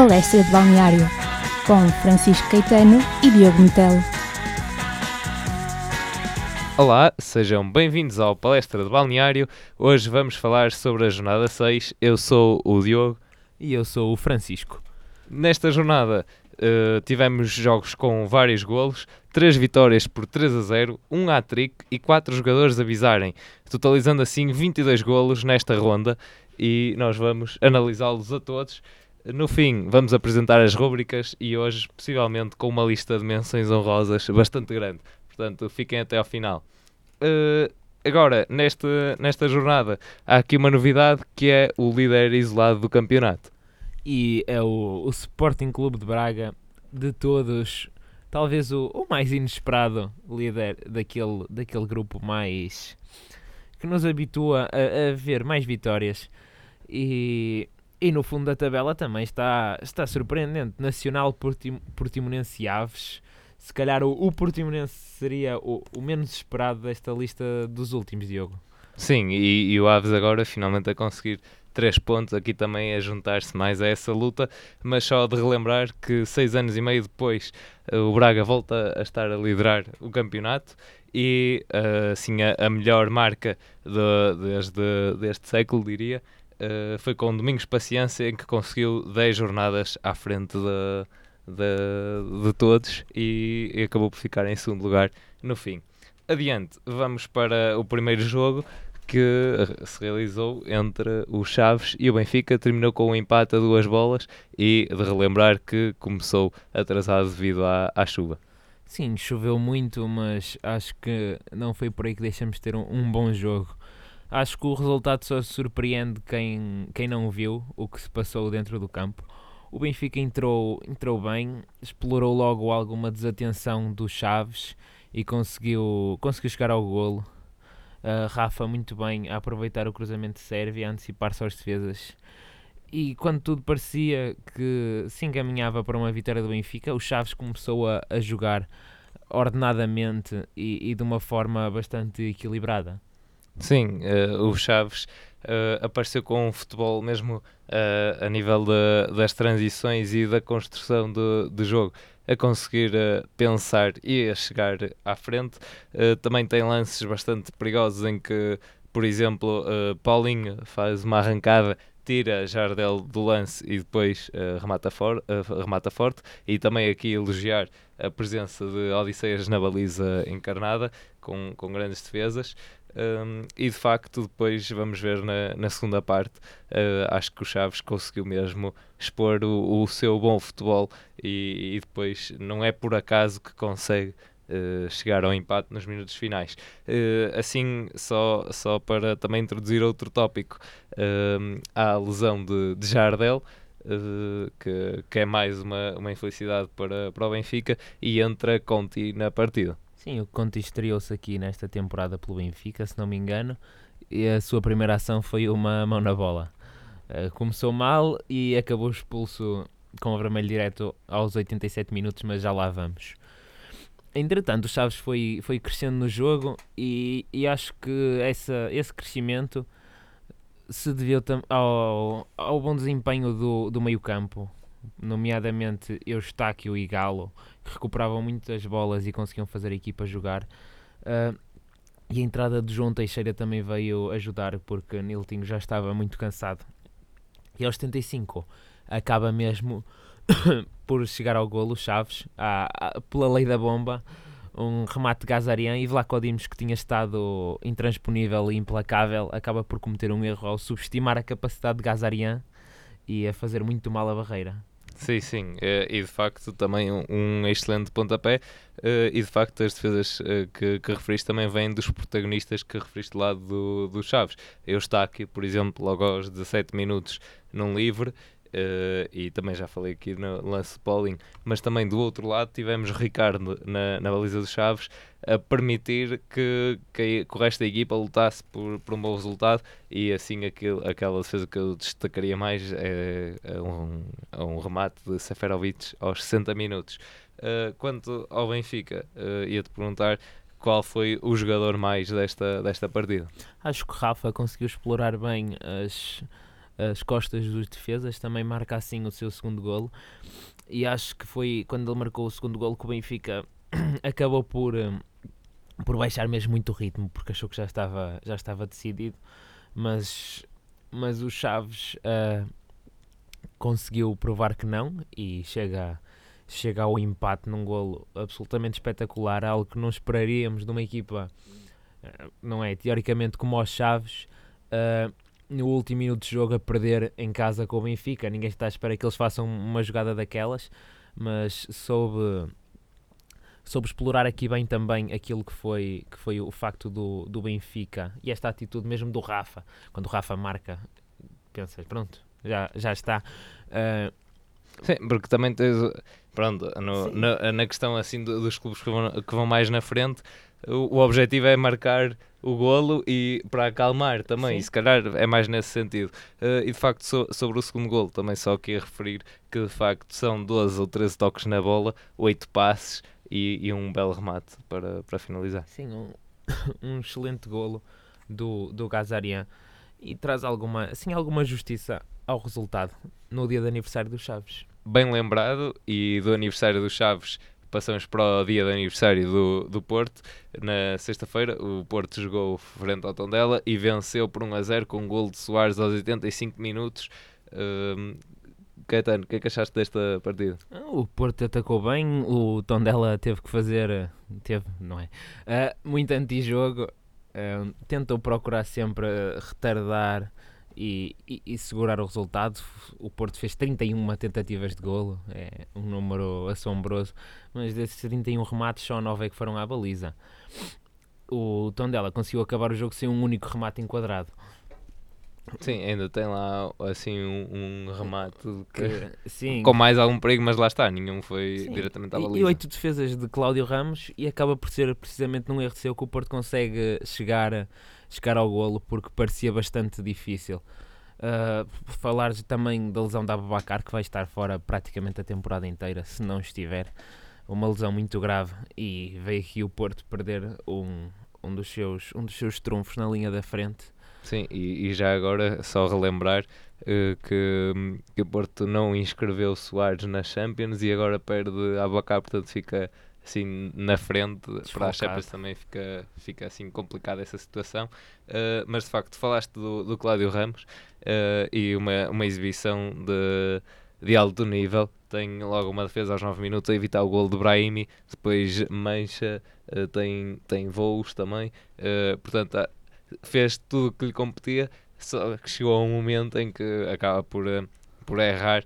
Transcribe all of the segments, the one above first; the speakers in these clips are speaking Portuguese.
Palestra de Balneário, com Francisco Caetano e Diogo Metelo. Olá, sejam bem-vindos ao Palestra de Balneário. Hoje vamos falar sobre a jornada 6. Eu sou o Diogo. E eu sou o Francisco. Nesta jornada uh, tivemos jogos com vários golos, 3 vitórias por 3 a 0, 1 hat-trick e 4 jogadores a visarem, totalizando assim 22 golos nesta ronda e nós vamos analisá-los a todos. No fim, vamos apresentar as rúbricas e hoje, possivelmente, com uma lista de menções honrosas bastante grande. Portanto, fiquem até ao final. Uh, agora, neste, nesta jornada, há aqui uma novidade que é o líder isolado do campeonato. E é o, o Sporting Clube de Braga, de todos, talvez o, o mais inesperado líder daquele, daquele grupo mais. que nos habitua a, a ver mais vitórias. E e no fundo da tabela também está, está surpreendente. Nacional Portim, Portimonense e Aves. Se calhar o, o Portimonense seria o, o menos esperado desta lista dos últimos, Diogo. Sim, e, e o Aves agora finalmente a conseguir três pontos aqui também a juntar-se mais a essa luta, mas só de relembrar que seis anos e meio depois eh, o Braga volta a estar a liderar o campeonato e uh, assim a, a melhor marca de, desde deste século, diria, uh, foi com Domingos Paciência em que conseguiu 10 jornadas à frente de, de, de todos e, e acabou por ficar em segundo lugar no fim. Adiante, vamos para o primeiro jogo que se realizou entre o Chaves e o Benfica, terminou com um empate a duas bolas e de relembrar que começou atrasado devido à, à chuva. Sim, choveu muito, mas acho que não foi por aí que deixamos de ter um, um bom jogo. Acho que o resultado só surpreende quem, quem não viu o que se passou dentro do campo. O Benfica entrou, entrou bem, explorou logo alguma desatenção do Chaves e conseguiu, conseguiu chegar ao golo. Uh, Rafa muito bem a aproveitar o cruzamento sérvio e a antecipar-se aos defesas. E quando tudo parecia que se encaminhava para uma vitória do Benfica, o Chaves começou a, a jogar ordenadamente e, e de uma forma bastante equilibrada. Sim, uh, o Chaves uh, apareceu com um futebol mesmo uh, a nível de, das transições e da construção do, do jogo a conseguir pensar e a chegar à frente. também tem lances bastante perigosos em que, por exemplo, Paulinho faz uma arrancada tira Jardel do lance e depois uh, remata, for, uh, remata forte. E também aqui elogiar a presença de Odisseias na baliza encarnada, com, com grandes defesas. Um, e de facto, depois vamos ver na, na segunda parte. Uh, acho que o Chaves conseguiu mesmo expor o, o seu bom futebol e, e, depois não é por acaso que consegue uh, chegar ao empate nos minutos finais. Uh, assim, só, só para também introduzir outro tópico, há a lesão de, de Jardel. que, que é mais uma, uma infelicidade para, para o Benfica e entra Conti na partida. Sim, o Conte estreou-se aqui nesta temporada pelo Benfica, se não me engano, e a sua primeira ação foi uma mão na bola. Uh, começou mal e acabou expulso com o vermelho direto aos 87 minutos, mas já lá vamos. Entretanto, o Chaves foi, foi crescendo no jogo e, e acho que essa, esse crescimento se deveu ao, ao bom desempenho do, do meio-campo nomeadamente Eustáquio e Galo, que recuperavam muitas bolas e conseguiam fazer a equipa jogar. Uh, e a entrada de João Teixeira também veio ajudar, porque Niltinho já estava muito cansado. E aos 75 acaba mesmo por chegar ao golo Chaves, à, à, pela lei da bomba, um remate de Gazarian e Vlaco Dimos, que tinha estado intransponível e implacável, acaba por cometer um erro ao subestimar a capacidade de Gazarian e a fazer muito mal a barreira. Sim, sim, eh, e de facto também um, excelente pontapé eh, e de facto as defesas eh, que, que referiste também vêm dos protagonistas que referiste lá do, do Chaves. Eu está aqui, por exemplo, logo aos 17 minutos num livre Uh, e também já falei aqui no lance Pauling, mas também do outro lado tivemos Ricardo na, na baliza dos Chaves a permitir que, que, o resto da equipa lutasse por, por um bom resultado e assim aquilo, aquela defesa que eu destacaria mais é, é um, é um remate de Seferovic aos 60 minutos. Uh, quanto ao Benfica, uh, ia-te perguntar qual foi o jogador mais desta, desta partida? Acho que Rafa conseguiu explorar bem as as costas dos defesas, também marca assim o seu segundo golo. E acho que foi quando ele marcou o segundo golo que o Benfica acabou por, eh, por baixar mesmo muito o ritmo, porque achou que já estava, já estava decidido. Mas, mas o Chaves uh, conseguiu provar que não e chega, chega ao empate num golo absolutamente espetacular, algo que não esperaríamos de uma equipa, uh, não é? Teoricamente, como os Chaves. Uh, no último minuto de jogo a perder em casa com o Benfica. Ninguém está à espera que eles façam uma jogada daquelas, mas soube, soube explorar aqui bem também aquilo que foi, que foi o facto do, do Benfica e esta atitude mesmo do Rafa. Quando o Rafa marca, pensas, pronto, já, já está. Uh, Sim, porque também tens, pronto, no, na, na, questão assim dos clubes que vão, que vão mais na frente, o, o objetivo é marcar o golo e para acalmar também, e se calhar é mais nesse sentido. Uh, e de facto, so, sobre o segundo golo, também só queria referir que de facto são 12 ou 13 toques na bola, 8 passes e, e um belo remate para, para finalizar. Sim, um, um excelente golo do, do Gazarian e traz alguma, assim, alguma justiça ao resultado no dia de aniversário dos Chaves. Bem lembrado, e do aniversário dos Chaves passamos para o dia de aniversário do, do Porto. Na sexta-feira, o Porto jogou frente ao Tondela e venceu por 1 a 0 com um gol de Soares aos 85 minutos. Um, Caetano, o que é que achaste desta partida? Ah, o Porto atacou bem, o Tondela teve que fazer, teve, não é? Uh, muito antijogo, uh, tentou procurar sempre retardar e, e, e, segurar o resultado. O Porto fez 31 tentativas de golo, é um número assombroso, mas desses 31 remates, só 9 é que foram à baliza. O Tondela conseguiu acabar o jogo sem um único remate enquadrado. Sim, ainda tem lá assim um, um remate que, sim. com mais algum perigo, mas lá está, nenhum foi sim. diretamente à baliza. E oito defesas de Cláudio Ramos e acaba por ser precisamente num erro seu que o Porto consegue chegar chegar ao golo porque parecia bastante difícil. Uh, falar também da lesão da Ababacar, que vai estar fora praticamente a temporada inteira, se não estiver. Uma lesão muito grave e veio aqui o Porto perder um, um, dos, seus, um dos seus trunfos na linha da frente. Sim, e, e já agora só relembrar uh, que, que o Porto não inscreveu Soares na Champions e agora perde Abacar, portanto fica assim na frente Desfocado. para a Champions também fica, fica assim complicada essa situação. Uh, mas de facto falaste do, do Cláudio Ramos uh, e uma, uma exibição de, de alto nível. Tem logo uma defesa aos 9 minutos a evitar o gol de Brahimi. Depois Mancha uh, tem, tem voos também. Portanto fez tudo o que lhe competia só que chegou a um momento em que acaba por, por errar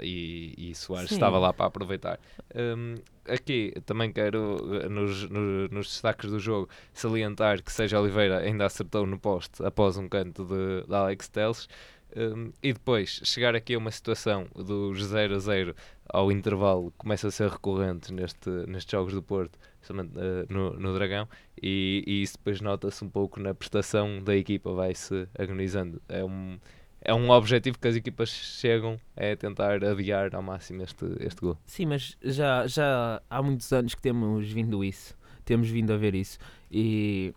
e, e Soares Sim. estava lá para aproveitar. Um, aqui também quero, nos, no, nos destaques do jogo, salientar que Seja Oliveira ainda acertou no poste após um canto de, de Alex Teles. Um, e depois chegar aqui a uma situação dos 0 a 0 ao intervalo começa a ser recorrente neste, nestes jogos do Porto, uh, no, no Dragão, e, e isso depois nota-se um pouco na prestação da equipa, vai-se agonizando. É um, é um objetivo que as equipas chegam é tentar adiar ao máximo este, este gol. Sim, mas já, já há muitos anos que temos vindo isso, temos vindo a ver isso. E,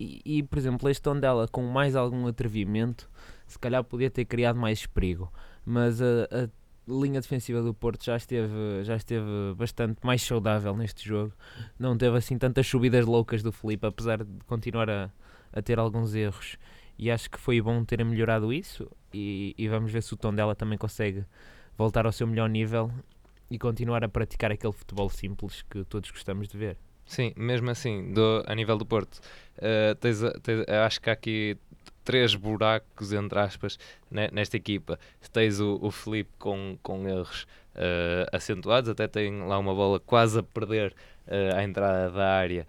e, e por exemplo, este Tondela com mais algum atrevimento, se calhar podia ter criado mais perigo. Mas a, a linha defensiva do Porto já esteve, já esteve bastante mais saudável neste jogo. Não teve assim tantas subidas loucas do Felipe, apesar de continuar a, a ter alguns erros e acho que foi bom terem melhorado isso e, e vamos ver se o tom dela também consegue voltar ao seu melhor nível e continuar a praticar aquele futebol simples que todos gostamos de ver. Sim, mesmo assim, do, a nível do Porto, uh, tens, tens, acho que há aqui três buracos, entre aspas, nesta equipa. Tens o, o Felipe com, com erros uh, acentuados, até tem lá uma bola quase a perder uh, à entrada da área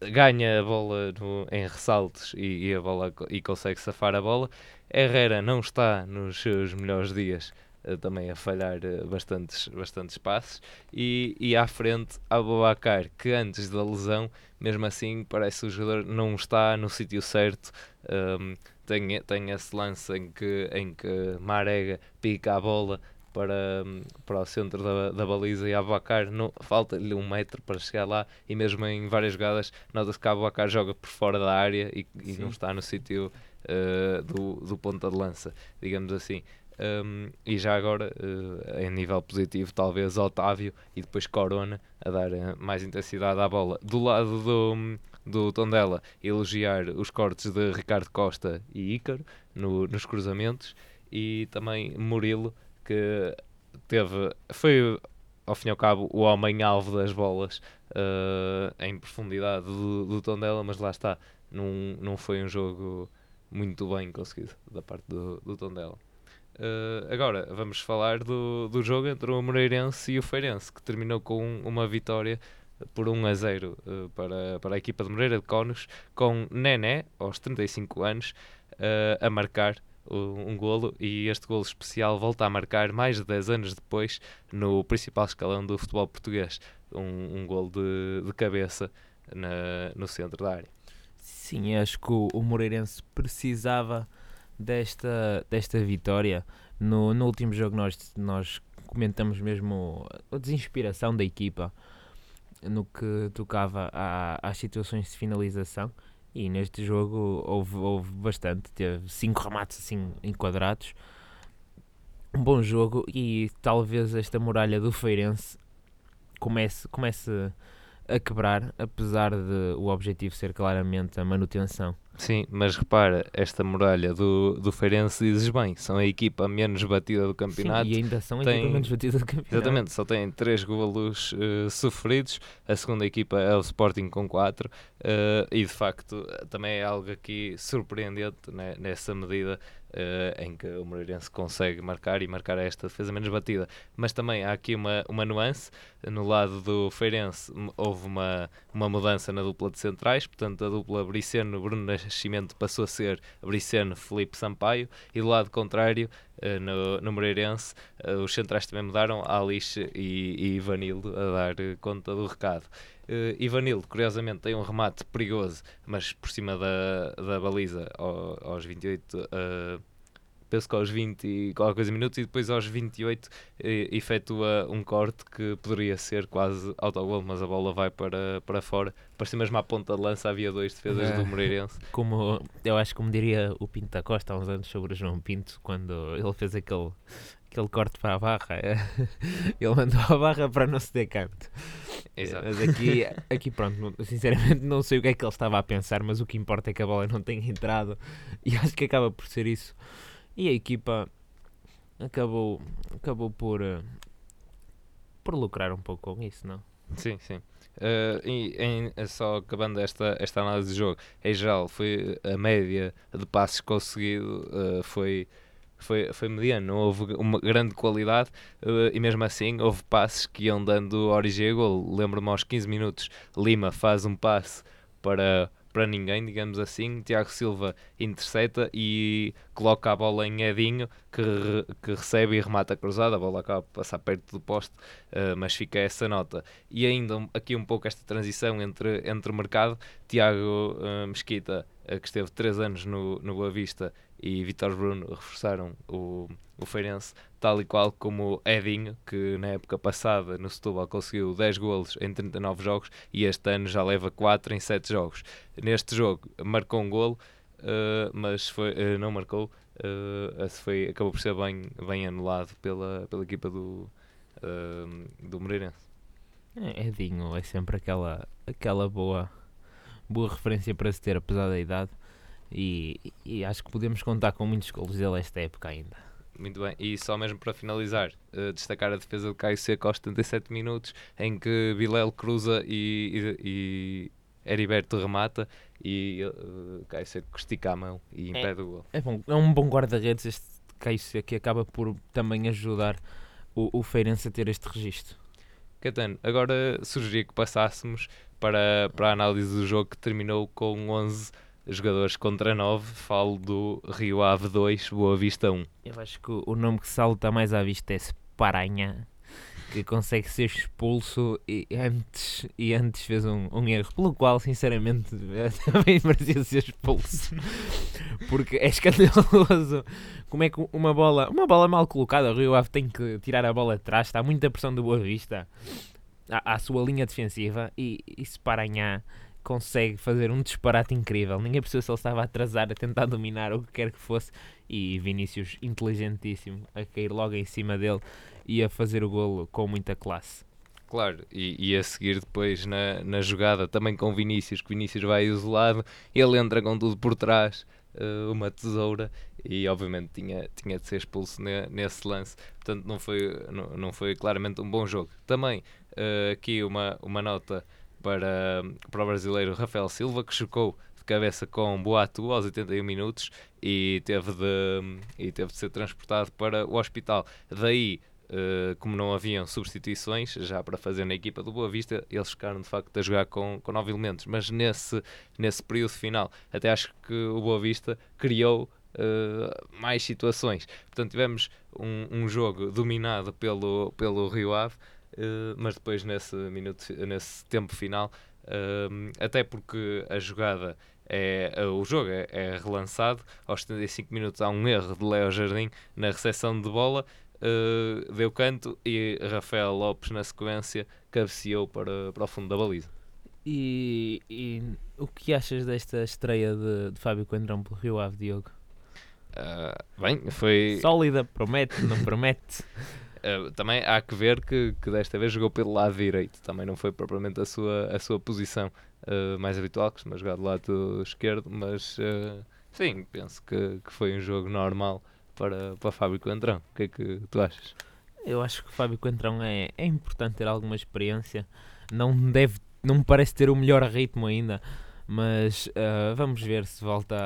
ganha a bola no, em ressaltos e, e, a bola, e consegue safar a bola. Herrera não está nos seus melhores dias, uh, também a falhar uh, bastantes, bastantes passes. E, e à frente, Abubacar, que antes da lesão, mesmo assim, parece que o jogador não está no sítio certo. Um, tem, tem esse lance em que, em que Marega pica a bola para, para o centro da, da baliza e Abacar falta-lhe um metro para chegar lá e mesmo em várias jogadas nota-se que Abacar joga por fora da área e, e não está no sítio uh, do, do ponta de lança, digamos assim. Um, e já agora, uh, em nível positivo, talvez Otávio e depois Corona a dar uh, mais intensidade à bola. Do lado do, do Tondela, elogiar os cortes de Ricardo Costa e Ícaro no, nos cruzamentos e também Murilo, que teve, foi ao fim e ao cabo o homem-alvo das bolas uh, em profundidade do, do Tondela, mas lá está, não, não foi um jogo muito bem conseguido da parte do, do Tondela. Uh, agora vamos falar do, do jogo entre o Moreirense e o Feirense, que terminou com uma vitória por 1 a 0 uh, para, para a equipa de Moreira de Conos, com Nené, aos 35 anos, uh, a marcar um golo e este golo especial volta a marcar mais de 10 anos depois no principal escalão do futebol português. Um, um golo de, de cabeça na, no centro da área. Sim, acho que o, Moreirense precisava desta, desta vitória. No, no último jogo nós, nós comentamos mesmo a desinspiração da equipa no que tocava a, às situações de finalização e neste jogo houve, houve bastante, teve cinco remates assim enquadrados um bom jogo e talvez esta muralha do Feirense comece, comece a quebrar, apesar de o objetivo ser claramente a manutenção. Sim, mas repara, esta muralha do, do Feirense dizes bem, são a equipa menos batida do campeonato. Sim, e ainda são a tem, equipa menos batida do campeonato. Exatamente, só tem 3 golos uh, sofridos, a segunda equipa é o Sporting com 4 uh, eh, e de facto também é algo aqui surpreendente né, nessa medida uh, em que o Moreirense consegue marcar e marcar esta defesa menos batida. Mas também há aqui uma, uma nuance, no lado do Feirense houve uma, uma mudança na dupla de centrais, portanto a dupla Briceno-Bruno Nascimento passou a ser Briceno-Felipe Sampaio e do lado contrário Uh, no, no Moreirense, uh, os centrais também mudaram, Alice e, e Ivanildo a dar uh, conta do recado. Uh, Ivanildo, curiosamente, tem um remate perigoso, mas por cima da, da baliza ao, aos 28, uh, penso que aos 20 e qualquer coisa minutos, e depois aos 28 uh, efetua um corte que poderia ser quase autogol, mas a bola vai para, para fora. Parecia mesmo à ponta de lança, havia dois defesas do Moreirense. Como, eu acho como diria o Pinto da Costa há uns anos sobre o João Pinto, quando ele fez aquele, aquele corte para a barra, ele mandou a barra para não se ter canto. Exato. Mas aqui, aqui pronto, sinceramente não sei o que é que ele estava a pensar, mas o que importa é que a bola não tenha entrado e acho que acaba por ser isso. E a equipa acabou, acabou por, uh, por lucrar um pouco com isso, não? Sim, sim. Uh, e em, só acabando esta, esta análise de jogo, em geral, foi a média de passes conseguido uh, foi foi, foi mediano, não houve uma grande qualidade uh, e mesmo assim houve passes que iam dando origem a gol. Lembro-me aos 15 minutos, Lima faz um passe para, para ninguém, digamos assim. Tiago Silva intercepta e coloca a bola em Edinho, que, que recebe e remata cruzada. A bola acaba de passar perto do poste, uh, mas fica essa nota. E ainda aqui um pouco esta transição entre, entre mercado. Tiago uh, Mesquita, uh, que esteve 3 anos no, no Boa Vista e Vitor Bruno reforçaram o, o Feirense, tal e qual como Edinho, que na época passada no Setúbal conseguiu 10 golos em 39 jogos e este ano já leva 4 em 7 jogos. Neste jogo marcou um golo, uh, mas foi, uh, não marcou, uh, foi, acabou por ser bem, bem anulado pela, pela equipa do, do Moreirense. É, Edinho é sempre aquela, aquela boa, boa referência para se ter, apesar da idade e, e acho que podemos contar com muitos golos dele esta época ainda. Muito bem, e só mesmo para finalizar, uh, destacar a defesa de Caio Seco aos 77 minutos, em que Bilel cruza e, e, e Heriberto remata e uh, Caio Seco estica a mão e é. impede é, o gol. É, bom, é um bom guarda-redes este Caio Seco que acaba por também ajudar o, o Feirense a ter este registro. Catano, agora sugeria que passássemos para, para a análise do jogo que terminou com 11 jogadores contra 9, falo do Rio Ave 2, Boa Vista 1. Eu acho que o nome que salta mais à vista é Paranha, que consegue ser expulso e antes, e antes fez um, um erro, pelo qual, sinceramente, também merecia ser expulso. Porque é escandaloso como é que uma bola, uma bola mal colocada, o Rio Ave tem que tirar a bola atrás, está muita pressão do Boa Vista à, à sua linha defensiva e, e se Paranha consegue fazer um disparate incrível. Ninguém percebeu se ele estava a atrasar, a tentar dominar o que quer que fosse. E Vinícius, inteligentíssimo, a cair logo em cima dele e a fazer o golo com muita classe. Claro, e, e, a seguir depois na, na jogada também com Vinícius, que Vinícius vai isolado, ele entra com tudo por trás, uh, uma tesoura, e obviamente tinha, tinha de ser expulso ne, nesse lance, portanto não foi, não, não foi claramente um bom jogo. Também uh, aqui uma, uma nota para, para o brasileiro Rafael Silva, que chocou de cabeça com Boatu aos 81 minutos e teve de, e teve de ser transportado para o hospital. Daí Uh, como não haviam substituições já para fazer na equipa do Boa Vista, eles ficaram de facto a jogar com, com nove elementos. Mas nesse, nesse período final, até acho que o Boa Vista criou uh, mais situações. Portanto, tivemos um, um, jogo dominado pelo, pelo Rio Ave, uh, mas depois nesse, minuto, nesse tempo final, até porque a jogada é, o jogo é, é, relançado. Aos 75 minutos há um erro de Léo Jardim na recepção de bola uh, deu canto e Rafael Lopes, na sequência, cabeceou para, para o fundo da baliza. E, e o que achas desta estreia de, de Fábio Coentrão pelo Rio Ave, Diogo? Uh, bem, foi. Sólida, promete, não promete? Uh, também há que ver que, que, desta vez jogou pelo lado direito, também não foi propriamente a sua, a sua posição uh, mais habitual, costuma jogar do lado esquerdo, mas uh, sim, penso que, que foi um jogo normal para, para Fábio Coentrão. O que é que tu achas? Eu acho que o Fábio Coentrão é, é importante ter alguma experiência. Não deve, não me parece ter o melhor ritmo ainda, mas vamos ver se volta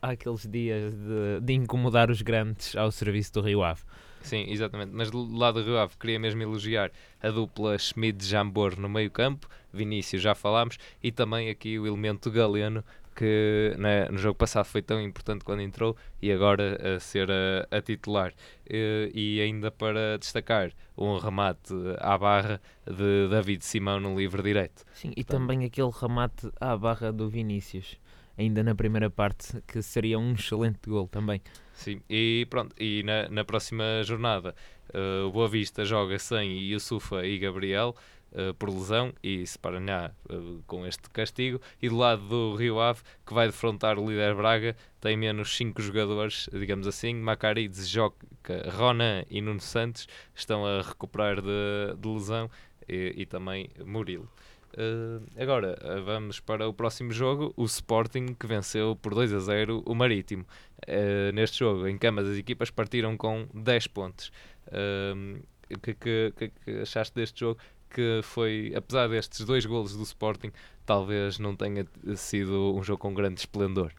àqueles dias de, de incomodar os grandes ao serviço do Rio Ave. Sim, exatamente. Mas do lado do Rio Ave, queria mesmo elogiar a dupla Schmidt-Jambor no meio campo, Vinícius já falámos, e também aqui o elemento galeno que né, no jogo passado foi tão importante quando entrou e agora a ser a, a titular. E, e, ainda para destacar um remate à barra de David Simão no livre direto. Sim, e Portanto, também aquele remate à barra do Vinícius, ainda na primeira parte, que seria um excelente gol também. Sim, e pronto, e na, na próxima jornada uh, o Boa Vista joga sem Yusufa e Gabriel, uh, por lesão e se Paraná uh, com este castigo. E do lado do Rio Ave, que vai defrontar o líder Braga, tem menos 5 jogadores, digamos assim. Macarides, Joca, Ronan e Nuno Santos estão a recuperar de, de lesão e, e também Murilo. Uh, agora vamos para o próximo jogo, o Sporting que venceu por 2 a 0 o Marítimo. Uh, neste jogo, em camas, as equipas partiram com 10 pontos. Uh, que, que, que achaste deste jogo? que foi, apesar destes dois golos do Sporting, talvez não tenha sido um jogo com grande esplendor.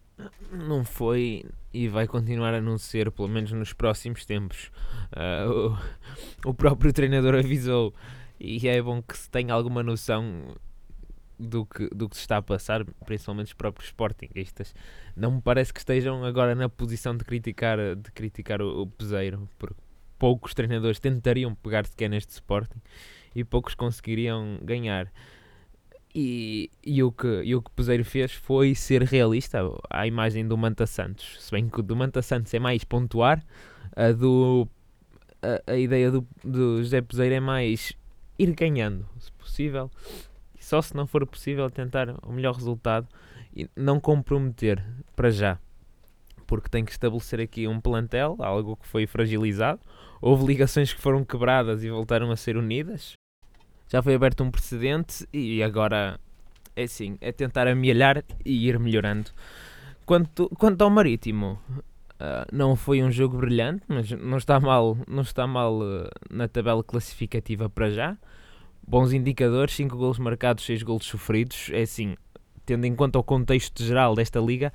Não foi e vai continuar a não ser, pelo menos nos próximos tempos. Uh, o, o, próprio treinador avisou e é bom que se tenha alguma noção do que, do que se está a passar, principalmente os próprios Sportingistas. Não me parece que estejam agora na posição de criticar, de criticar o, o Peseiro, porque poucos treinadores tentariam pegar sequer neste Sporting e poucos conseguiriam ganhar. E, e, o que, e o que Peseiro fez foi ser realista à imagem do Manta Santos. Se bem que o do Manta Santos é mais pontuar, a, do, a, a ideia do, do José Peseiro é mais ir ganhando, se possível. Só se não for possível tentar o melhor resultado e não comprometer para já. Porque tem que estabelecer aqui um plantel, algo que foi fragilizado. Houve ligações que foram quebradas e voltaram a ser unidas já foi aberto um precedente e agora é assim, é tentar amelhar e ir melhorando. Quanto, quanto ao Marítimo, uh, não foi um jogo brilhante, mas não está mal, não está mal uh, na tabela classificativa para já. Bons indicadores, 5 golos marcados, 6 golos sofridos. É assim, tendo em conta o contexto geral desta liga,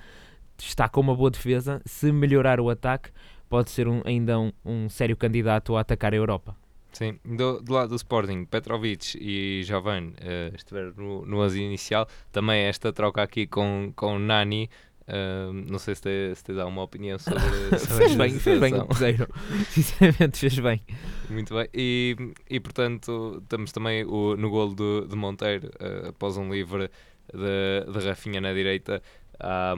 está com uma boa defesa. Se melhorar o ataque, pode ser um, ainda um, um sério candidato a atacar a Europa. Sim, do, do, lado do Sporting, Petrovic e Jovan uh, estiveram no, no inicial. Também esta troca aqui com, com Nani. Não sei se tens se te alguma opinião sobre, fez bem, fez bem o. Sinceramente, fez bem. Muito bem. E, e portanto, estamos também o, no golo do, de Monteiro, uh, após um livre de, de Rafinha na direita há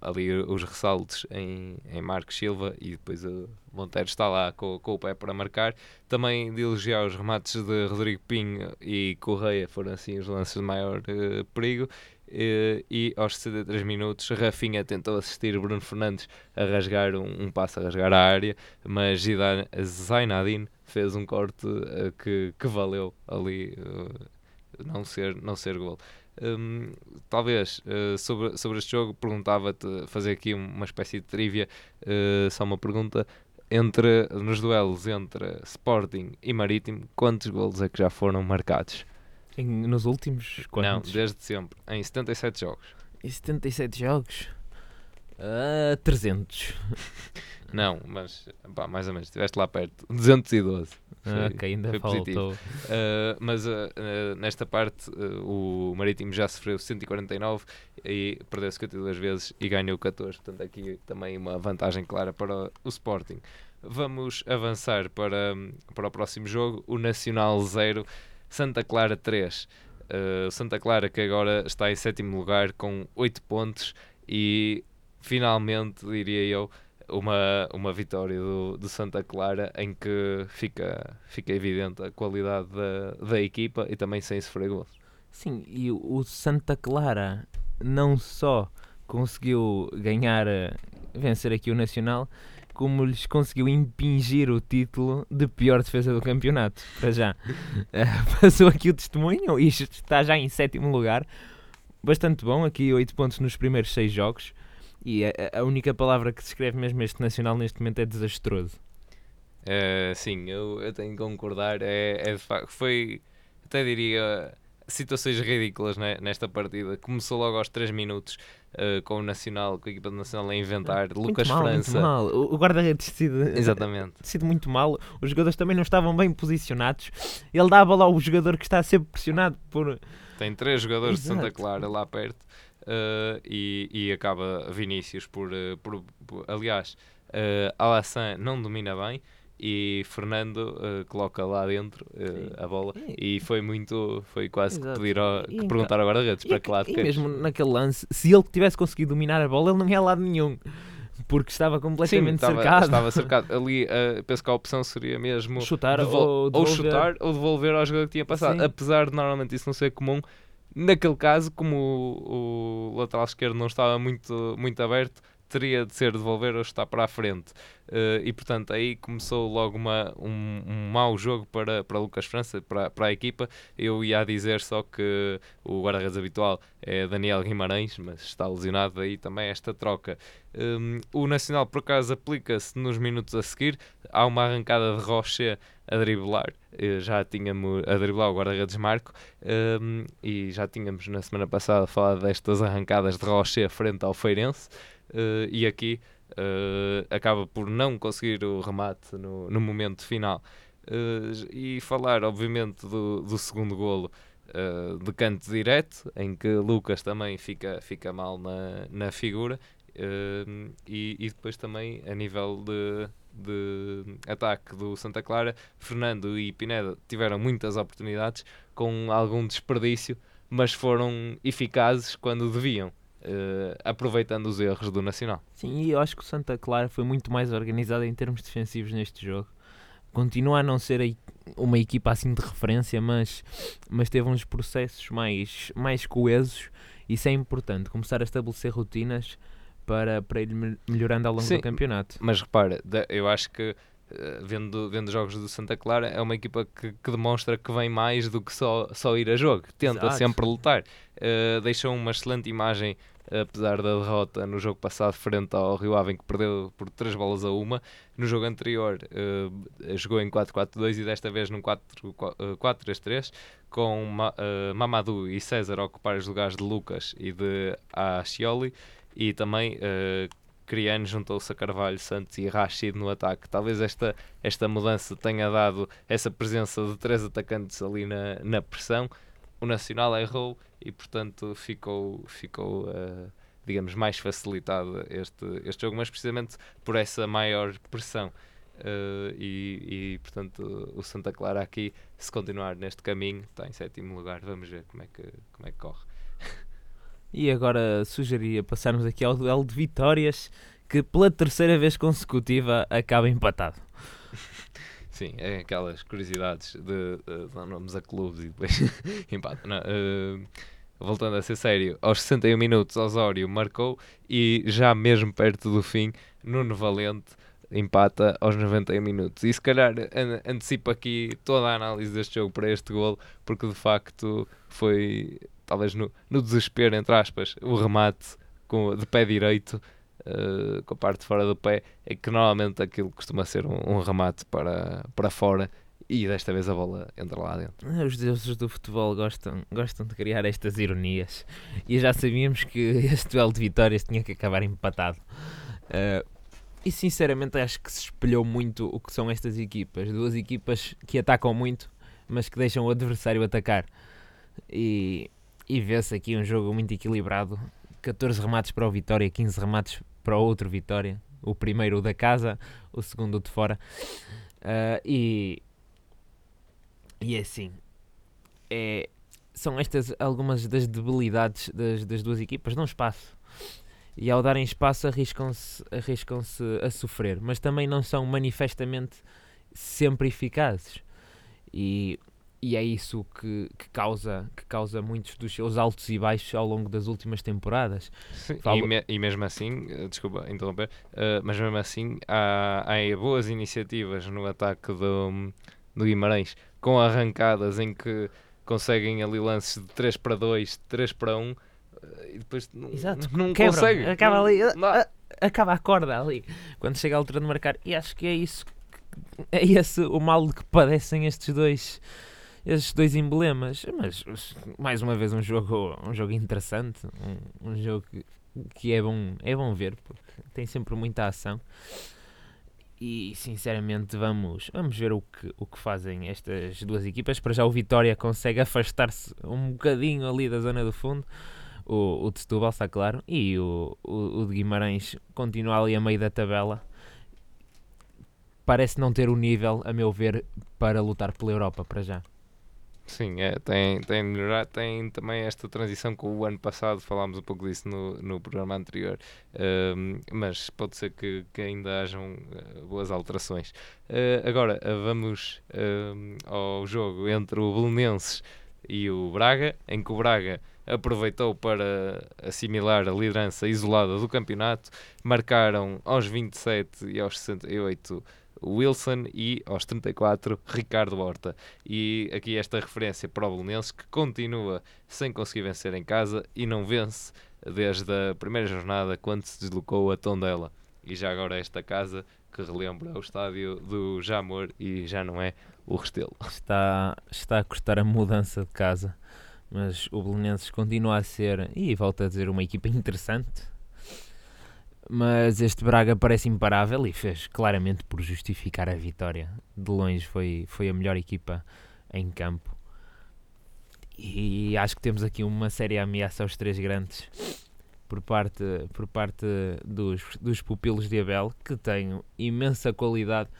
ali os ressaltos em, em Marcos Silva e depois o Monteiro está lá com, com o pé para marcar. Também de elogiar os remates de Rodrigo Pinho e Correia foram assim os lances de maior uh, perigo. E, e aos 63 minutos Rafinha tentou assistir Bruno Fernandes a rasgar um, um passo, a rasgar a área, mas Zidane, Zainadine fez um corte uh, que, que valeu ali uh, não ser, não ser gol. Um, talvez uh, sobre, sobre este jogo perguntava-te fazer aqui uma espécie de trivia, só uma pergunta entre nos duelos entre Sporting e Marítimo, quantos golos é que já foram marcados? Em, nos últimos quantos? Não, desde sempre, em 77 jogos. Em 77 jogos? Uh, 300. Não, mas pá, mais ou menos, estiveste lá perto. 212. Ah, ok, ainda foi faltou. Uh, mas uh, uh, nesta parte o Marítimo já sofreu 149 e perdeu 52 vezes e ganhou 14. Portanto, aqui também uma vantagem clara para o Sporting. Vamos avançar para, para o próximo jogo. O Nacional 0, Santa Clara 3. Santa Clara que agora está em sétimo lugar com 8 pontos e finalmente, diria eu, uma, uma vitória do, do Santa Clara em que fica, fica evidente a qualidade da, da equipa e também sem sofrer gols. Sim, e o Santa Clara não só conseguiu ganhar, vencer aqui o Nacional, como lhes conseguiu impingir o título de pior defesa do campeonato, para já. Uh, passou aqui o testemunho e está já em sétimo lugar. Bastante bom, aqui 8 pontos nos primeiros 6 jogos. E a, a, única palavra que descreve mesmo este Nacional neste momento é desastroso. Uh, sim, eu, eu tenho que concordar. É, é de facto, foi, até diria, situações ridículas né, nesta partida. Começou logo aos 3 minutos uh, com o Nacional, com a equipa do Nacional a inventar. Muito Lucas mal, França. Muito mal. O, guarda-redes decide, Exatamente. decide muito mal. Os jogadores também não estavam bem posicionados. Ele dava lá o jogador que está sempre pressionado por. Tem três jogadores Exato. de Santa Clara lá perto uh, e, e, acaba Vinícius por, por, por, aliás, uh, Alassane não domina bem e Fernando uh, coloca lá dentro uh, a bola e, foi muito, foi quase Exato. que pedir ao, que perguntar ao guarda-redes para que lado E mesmo naquele lance, se ele tivesse conseguido dominar a bola, ele não ia a lado nenhum. Porque estava completamente Sim, estava, cercado. Estava cercado. Ali, uh, penso que a opção seria mesmo chutar ou, ou, chutar ou devolver ao jogador que tinha passado. Sim. Apesar de normalmente isso não ser comum, Naquele caso, como o, o lateral esquerdo não estava muito, muito aberto, teria de ser devolver ou estar para a frente. Uh, e portanto aí começou logo uma, um, um mau jogo para, para Lucas França, para, para a equipa. Eu ia dizer só que o guarda-redes habitual é Daniel Guimarães, mas está lesionado aí também esta troca. Um, o Nacional por acaso aplica-se nos minutos a seguir. Há uma arrancada de Rocher a driblar. Uh, já tínhamos a driblar o guarda-redes Marco um, e já tínhamos na semana passada falado destas arrancadas de Rocher frente ao Feirense. Uh, e aqui uh, acaba por não conseguir o remate no, no momento final. Uh, e falar, obviamente, do, do segundo golo de canto direto, em que Lucas também fica, fica mal na, na figura. E, e, depois também a nível de, de ataque do Santa Clara, Fernando e Pineda tiveram muitas oportunidades com algum desperdício, mas foram eficazes quando deviam uh, aproveitando os erros do Nacional. Sim, e eu acho que o Santa Clara foi muito mais organizado em termos defensivos neste jogo. Continua a não ser uma equipa assim de referência, mas, mas teve uns processos mais, mais coesos. Isso é importante, começar a estabelecer rotinas para, para ir melhorando ao longo Sim, do campeonato. Mas repara, eu acho que eh, vendo, vendo jogos do Santa Clara, é uma equipa que, que, demonstra que vem mais do que só, só ir a jogo, tenta Exato. sempre lutar. Uh, deixou uma excelente imagem apesar da derrota no jogo passado frente ao Rio Ave, que perdeu por 3 bolas a uma. No jogo anterior uh, jogou em 4-4-2 e desta vez num 4-3-3, eh, com Ma Mamadou e César a ocupar os lugares de Lucas e de Ascioli, e também uh, Criano juntou-se a Carvalho, Santos e Rashid no ataque. Talvez esta, esta mudança tenha dado essa presença de três atacantes ali na, na pressão. O Nacional errou e portanto ficou, ficou uh, digamos, mais facilitado este, este jogo, mas precisamente por essa maior pressão. Uh, e, e, portanto o Santa Clara aqui se continuar neste caminho está em sétimo lugar vamos ver como é que, como é que corre e agora sugeria passarmos aqui ao duelo de vitórias que pela terceira vez consecutiva acaba empatado Sim, é aquelas curiosidades de, dar nomes a clubes e depois empate. Não, uh, voltando a ser sério, aos 61 minutos Osório marcou e já mesmo perto do fim, Nuno Valente empata aos 91 minutos. E se calhar an antecipa aqui toda a análise deste jogo para este gol, porque de facto foi, talvez no, no desespero, entre aspas, o remate com, de pé direito, uh, com a parte fora do pé, é que normalmente aquilo costuma ser um, um remate para, para fora e desta vez a bola entra lá dentro. Os deuses do futebol gostam, gostam de criar estas ironias e já sabíamos que este duelo de vitórias tinha que acabar empatado. Uh, e sinceramente acho que se espelhou muito o que são estas equipas. Duas equipas que atacam muito, mas que deixam o adversário atacar. E, e vê-se aqui um jogo muito equilibrado. 14 remates para o Vitória, 15 remates para o outro Vitória. O primeiro da casa, o segundo de fora. Uh, e, e é assim. É, são estas algumas das debilidades das, das duas equipas. Dão espaço e ao darem espaço arriscam-se arriscam a sofrer, mas também não são manifestamente sempre eficazes. E, e é isso que, que, causa, que causa muitos dos seus altos e baixos ao longo das últimas temporadas. Sim, Falo... e, me, e, mesmo assim, eh, desculpa interromper, uh, mas mesmo assim há, há boas iniciativas no ataque do, do Guimarães, com arrancadas em que conseguem ali lances de 3 para 2, 3 para 1 e depois não, Exato, não quebra, consegue. Acaba ali, acaba a corda ali, quando chega a altura de marcar. E acho que é isso, é esse o mal que padecem estes dois estes dois emblemas. Mas mais uma vez um jogo, um jogo interessante, um, um jogo que, que é bom, é bom ver porque tem sempre muita ação. E sinceramente vamos, vamos ver o que, o que fazem estas duas equipas. Para já o Vitória consegue afastar-se um bocadinho ali da zona do fundo o, o de Setúbal, está claro, e o, o, o de Guimarães continua ali a meio da tabela. Parece não ter o nível, a meu ver, para lutar pela Europa para já. Sim, é, tem, tem melhorar, tem também esta transição com o ano passado, falámos um pouco disso no, no programa anterior, uh, mas pode ser que, que ainda hajam uh, boas alterações. Uh, agora, vamos ao jogo entre o Belenenses e o Braga, em que o Braga aproveitou para assimilar a liderança isolada do campeonato. Marcaram aos 27 e aos 68 Wilson e aos 34 Ricardo Horta. E aqui esta referência para o Belenenses que continua sem conseguir vencer em casa e não vence desde a primeira jornada quando se deslocou a Tondela. E já agora esta casa que relembra o estádio do Jamor e já não é o Restelo. Está, está a custar a mudança de casa mas o Belenenses continua a ser, e volto a dizer, uma equipa interessante. Mas este Braga parece imparável e fez claramente por justificar a vitória. De longe foi, foi a melhor equipa em campo. E acho que temos aqui uma séria ameaça aos três grandes por parte, por parte dos, dos pupilos de Abel, que têm imensa qualidade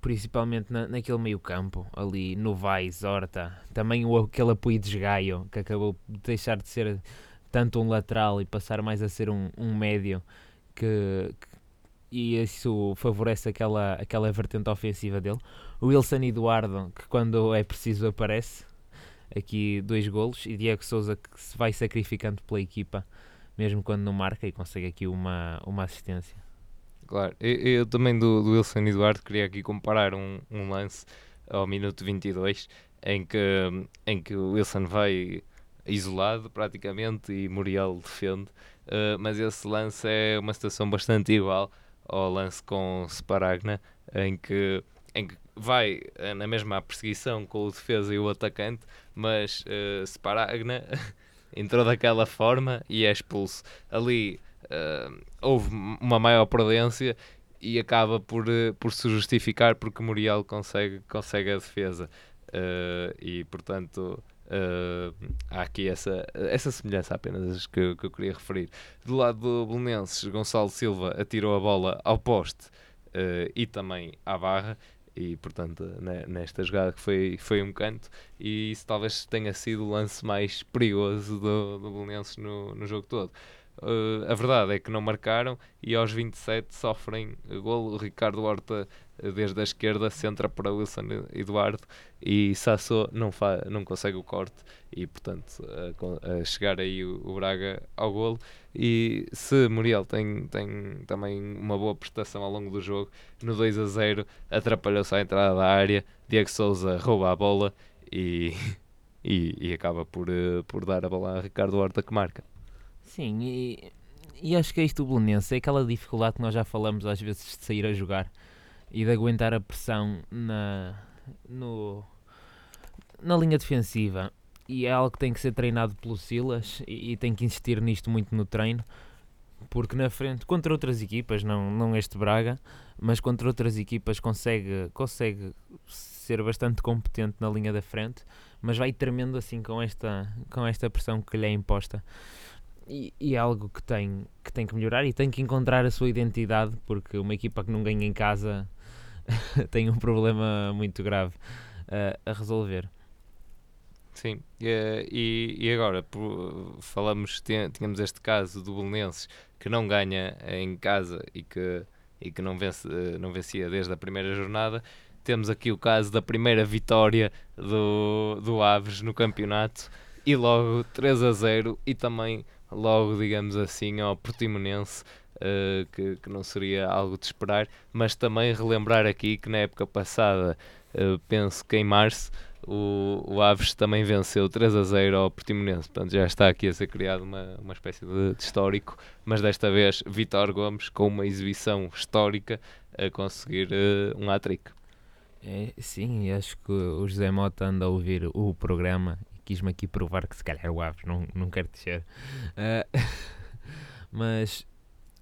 principalmente na, naquele meio campo, ali no Vais, Horta, também o, aquele apoio de Esgaio, que acabou de deixar de ser tanto um lateral e passar mais a ser um, um médio, que, que, e isso favorece aquela, aquela vertente ofensiva dele. O Wilson Eduardo, que quando é preciso aparece, aqui dois golos, e Diego Souza que se vai sacrificando pela equipa, mesmo quando não marca, e consegue aqui uma, uma assistência. Claro, eu, eu também do, do, Wilson Eduardo queria aqui comparar um, um lance ao minuto 22 em que, em que o Wilson vai isolado praticamente e Muriel defende, uh, mas esse lance é uma situação bastante igual ao lance com Sparagna, em que, em que vai uh, na mesma perseguição com o defesa e o atacante, mas uh, Sparagna entrou daquela forma e é expulso. Ali uh, houve uma maior prudência e acaba por, por se justificar porque Muriel consegue, consegue a defesa. Uh, e portanto há aqui essa, essa semelhança apenas que, que eu queria referir. Do lado do Belenenses, Gonçalo Silva atirou a bola ao poste e também à barra e portanto nesta jogada que foi, foi um canto e isso talvez tenha sido o lance mais perigoso do, do Belenenses no, no jogo todo Uh, a verdade é que não marcaram e aos 27 sofrem gol. O Ricardo Horta, uh, desde a esquerda, centra para Wilson Eduardo e Sassou não, não consegue o corte e, portanto, a, chegar aí o, o, Braga ao golo. E se Muriel tem, tem também uma boa prestação ao longo do jogo, no 2 a 0 atrapalhou-se à entrada da área. Diego Souza rouba a bola e, e, e acaba por, uh, por dar a bola a Ricardo Horta que marca. Sim, e, e acho que é isto do Belenense, é aquela dificuldade que nós já falamos às vezes de sair a jogar e de aguentar a pressão na, no, na linha defensiva. E é algo que tem que ser treinado pelo Silas e, e tem que insistir nisto muito no treino, porque na frente, contra outras equipas, não, não este Braga, mas contra outras equipas consegue, consegue ser bastante competente na linha da frente, mas vai tremendo assim com esta, com esta pressão que lhe é imposta e, e, é algo que tem, que tem que melhorar e tem que encontrar a sua identidade, porque uma equipa que não ganha em casa tem um problema muito grave uh, a resolver. Sim, e, e agora falamos, tínhamos este caso do Belenenses que não ganha em casa e que, e que não, vence, não vencia desde a primeira jornada. Temos aqui o caso da primeira vitória do, do Aves no campeonato e logo 3 a 0 e também logo, digamos assim, ao Portimonense, uh, que, que, não seria algo de esperar, mas também relembrar aqui que na época passada, uh, penso que em março, o, o, Aves também venceu 3 a 0 ao Portimonense, portanto já está aqui a ser criado uma, uma espécie de, de histórico, mas desta vez Vitor Gomes com uma exibição histórica a conseguir uh, um hat-trick. É, sim, acho que o José Mota anda a ouvir o programa quis-me aqui provar que se calhar o Aves não, não quer descer. Uh, mas,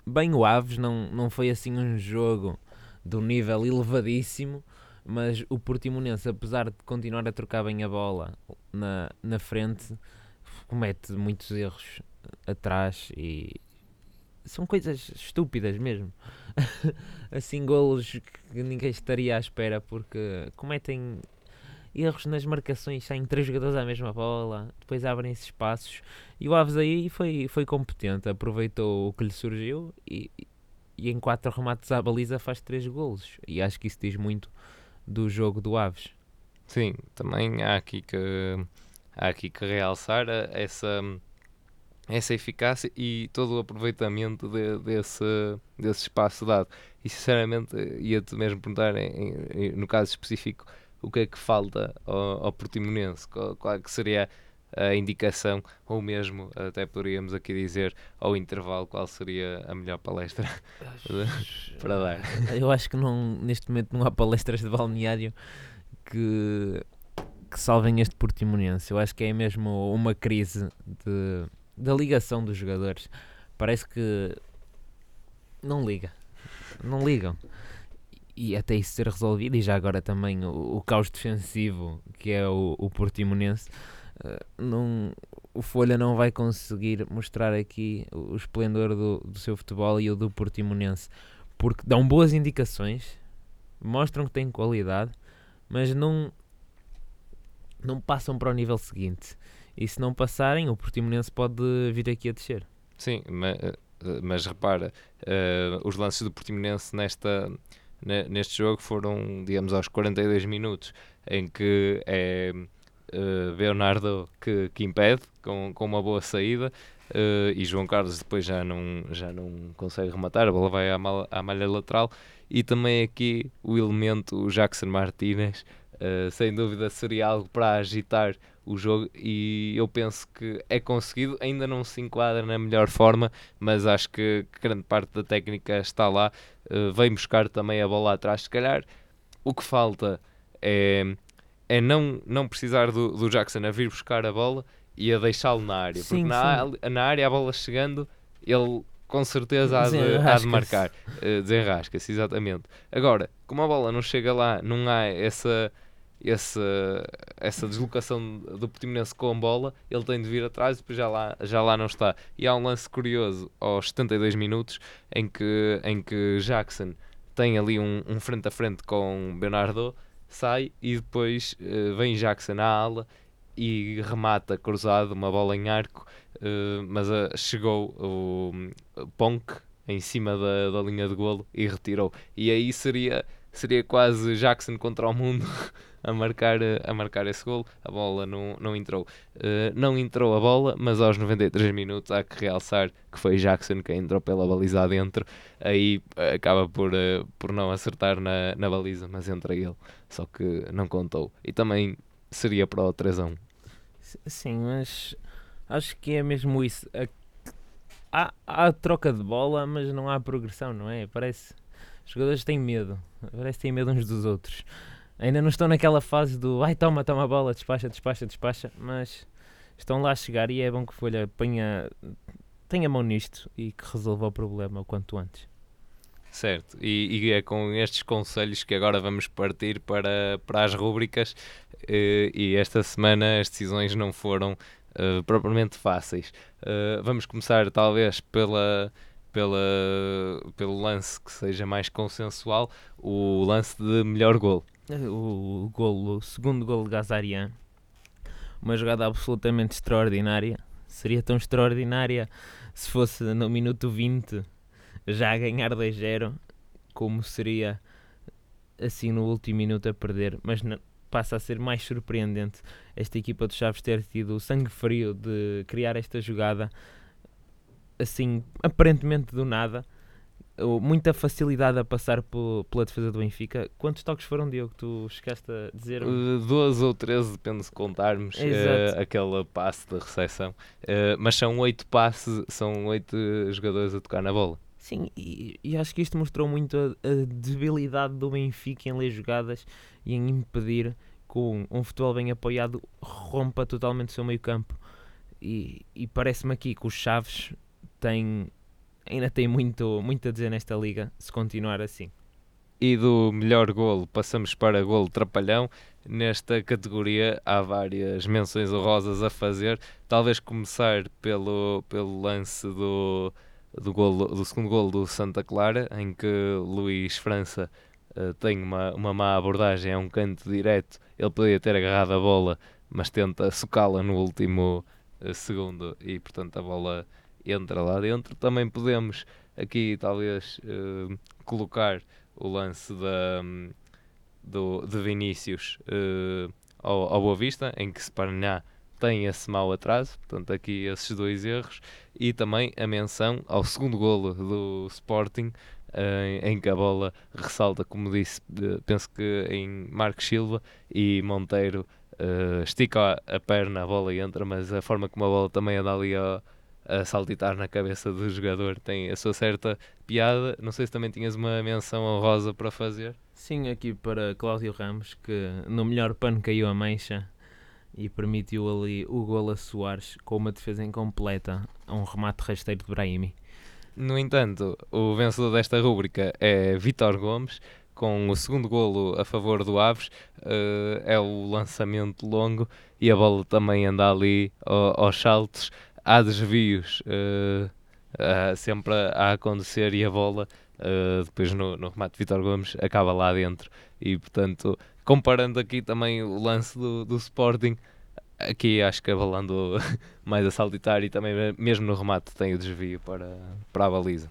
bem, o Aves não, não foi assim um jogo de um nível elevadíssimo, mas o Portimonense, apesar de continuar a trocar bem a bola na, na frente, comete muitos erros atrás e são coisas estúpidas mesmo. assim, golos que ninguém estaria à espera porque cometem erros nas marcações, saem três jogadores à mesma bola, depois abrem-se espaços. E o Aves aí foi, foi competente, aproveitou o que lhe surgiu e, e em quatro remates à baliza faz três golos. E acho que isso diz muito do jogo do Aves. Sim, também há aqui que, há aqui que realçar essa, essa eficácia e todo o aproveitamento de, desse, desse espaço dado. E sinceramente ia-te mesmo perguntar, em, em, no caso específico, o que é que falta ao, ao Portimonense, qual, qual é que seria a indicação, ou mesmo, até poderíamos aqui dizer, ao intervalo, qual seria a melhor palestra para dar? Eu acho que não, neste momento não há palestras de balneário que, que salvem este Portimonense. Eu acho que é mesmo uma crise de, da ligação dos jogadores. Parece que não liga. Não ligam e até isso ser resolvido, e já agora também o, o caos defensivo que é o, o Portimonense, uh, não, o Folha não vai conseguir mostrar aqui o esplendor do, do seu futebol e o do Portimonense, porque dão boas indicações, mostram que têm qualidade, mas não, não passam para o nível seguinte. E se não passarem, o Portimonense pode vir aqui a descer. Sim, mas, eh, mas repara, uh, os lances do Portimonense nesta neste jogo foram, digamos, aos 42 minutos, em que é uh, Leonardo que, que impede, com, com uma boa saída, uh, e João Carlos depois já não, já não consegue rematar, a bola vai à, mal, à malha lateral, e também aqui o elemento Jackson Martínez, uh, sem dúvida seria algo para agitar o jogo e eu penso que é conseguido, ainda não se enquadra na melhor forma, mas acho que grande parte da técnica está lá, uh, vem buscar também a bola atrás, se calhar. O que falta é, é não, não precisar do, do Jackson a vir buscar a bola e a deixá-lo na área, sim, porque na, na área a bola chegando, ele com certeza há de, há de marcar, uh, desenrasca-se, exatamente. Agora, como a bola não chega lá, não há essa esse, essa deslocação do Portimonense com bola, ele tem de vir atrás e depois já lá, já lá não está. E há um lance curioso aos 72 minutos em que, em que Jackson tem ali um, um frente a frente com Bernardo, sai e depois uh, vem Jackson à ala e remata cruzado, uma bola em arco, uh, mas uh, chegou o Ponk em cima da, da linha de golo e retirou. E aí seria, seria quase Jackson contra o mundo a marcar, a marcar esse golo. A bola não, não entrou. Uh, não entrou a bola, mas aos 93 minutos há que realçar que foi Jackson quem entrou pela baliza adentro. Aí acaba por, uh, por não acertar na, na baliza, mas entra ele. Só que não contou. E também seria para o 3 a 1. Sim, mas acho que é mesmo isso. Há, há troca de bola, mas não há progressão, não é? Parece. Os jogadores têm medo. Parece que têm medo uns dos outros. Ainda não estão naquela fase do ai toma, toma a bola, despacha, despacha, despacha, mas estão lá a chegar e é bom que Folha ponha, tenha mão nisto e que resolva o problema o quanto antes. Certo, e, e, é com estes conselhos que agora vamos partir para, para as rúbricas e, eh, e esta semana as decisões não foram uh, propriamente fáceis. Uh, vamos começar talvez pela, pela, pelo lance que seja mais consensual, o lance de melhor gol. O, golo, o segundo gol de Gazarian, uma jogada absolutamente extraordinária. Seria tão extraordinária se fosse no minuto 20 já a ganhar 2-0, como seria assim no último minuto a perder, mas não, passa a ser mais surpreendente esta equipa de Chaves ter tido o sangue frio de criar esta jogada assim, aparentemente do nada. Muita facilidade a passar pela defesa do Benfica. Quantos toques foram, Diogo? Tu chegaste a dizer? Uh, 12 ou 13, depende se contarmos uh, aquele passe de recepção. Uh, mas são 8 passes, são 8 jogadores a tocar na bola. Sim, e, e, acho que isto mostrou muito a, a, debilidade do Benfica em ler jogadas e em impedir que um, um futebol bem apoiado rompa totalmente o seu meio campo. E, e parece-me aqui que os Chaves têm, ainda têm muito, muito a dizer nesta liga se continuar assim. E do melhor golo passamos para golo trapalhão. Nesta categoria há várias menções honrosas a fazer. Talvez começar pelo, pelo lance do, do, golo, do segundo golo do Santa Clara, em que Luís França uh, tem uma, uma má abordagem, é um canto direto. Ele poderia ter agarrado a bola, mas tenta socá-la no último uh, segundo e, portanto, a bola entra lá dentro. Também podemos aqui, talvez, uh, colocar o lance da, um, do, de Vinícius ao, ao Boa Vista, em que se Paraná tem esse mau atraso, portanto aqui esses dois erros, e também a menção ao segundo golo do Sporting, em, em que a bola ressalta, como disse, penso que em Marcos Silva e Monteiro uh, estica a, a, perna, a bola entra, mas a forma como a bola também anda ali a, a saltitar na cabeça do jogador tem a sua certa piada. Não sei se também tinhas uma menção honrosa para fazer. Sim, aqui para Cláudio Ramos, que no melhor pano caiu a mancha e permitiu ali o gol a Soares com uma defesa incompleta a um remate rasteiro de Brahimi. No entanto, o vencedor desta rúbrica é Vitor Gomes, com o segundo golo a favor do Aves. Uh, é o lançamento longo e a bola também anda ali aos saltos. Há desvios uh, uh, sempre a, acontecer e a bola, depois no, no remate de Vitor Gomes, acaba lá dentro. E portanto, comparando aqui também o lance do, do Sporting, aqui acho que a bola andou mais a saltitar e também mesmo no remate tem o desvio para, para a baliza.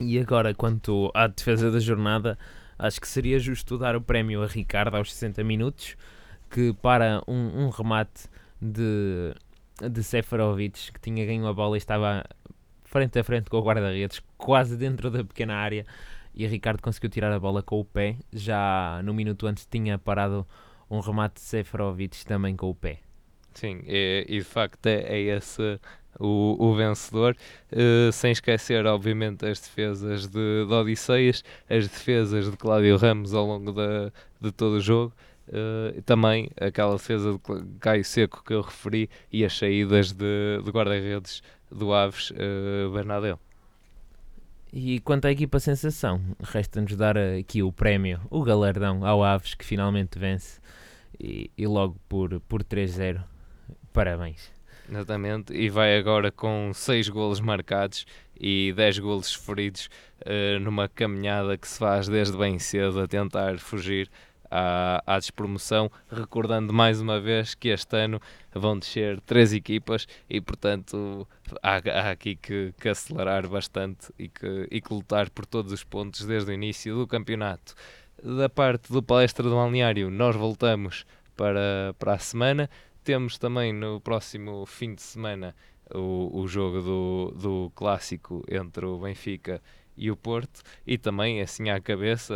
E agora, quanto à defesa da jornada, acho que seria justo dar o prémio a Ricardo aos 60 minutos, que para um, um remate de, de Seferovic, que tinha ganho a bola e estava frente a frente com o guarda-redes, quase dentro da pequena área, e Ricardo conseguiu tirar a bola com o pé. Já no minuto antes tinha parado um remate de Seferovic também com o pé. Sim, e, e de facto é, é esse o, o vencedor, uh, sem esquecer, obviamente, as defesas de, de Odisseias, as defesas de Cláudio Ramos ao longo da, de todo o jogo. Uh, também aquela defesa de Caio Seco que eu referi e as saídas de, de guarda-redes do Aves uh, Bernadeu. E quanto à equipa sensação, resta-nos dar aqui o prémio, o galardão ao Aves que finalmente vence e, e logo por, por 3-0. Parabéns. Exatamente, e vai agora com 6 golos marcados e 10 golos feridos uh, numa caminhada que se faz desde bem cedo a tentar fugir à, à despromoção, recordando mais uma vez que este ano vão descer três equipas e, portanto, há, há aqui que, que, acelerar bastante e que, e que lutar por todos os pontos desde o início do campeonato. Da parte do palestra do balneário, nós voltamos para, para a semana. Temos também no próximo fim de semana o, o jogo do, do clássico entre o Benfica e o Porto, e também, assim à cabeça,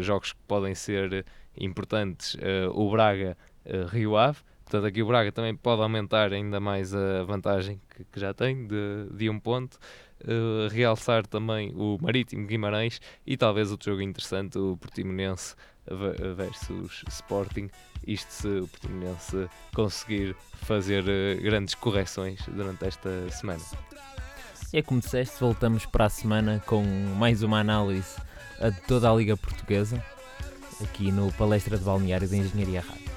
jogos que podem ser importantes, uh, o Braga uh, Rio Ave, portanto aqui o Braga também pode aumentar ainda mais a vantagem que, que já tem de, de um ponto, uh, realçar também o Marítimo Guimarães e talvez outro jogo interessante, o Portimonense versus Sporting, isto se o Portimonense conseguir fazer grandes correções durante esta semana. É como disseste, voltamos para a semana com mais uma análise de toda a Liga Portuguesa, aqui no Palestra de Balneário da Engenharia Rádio.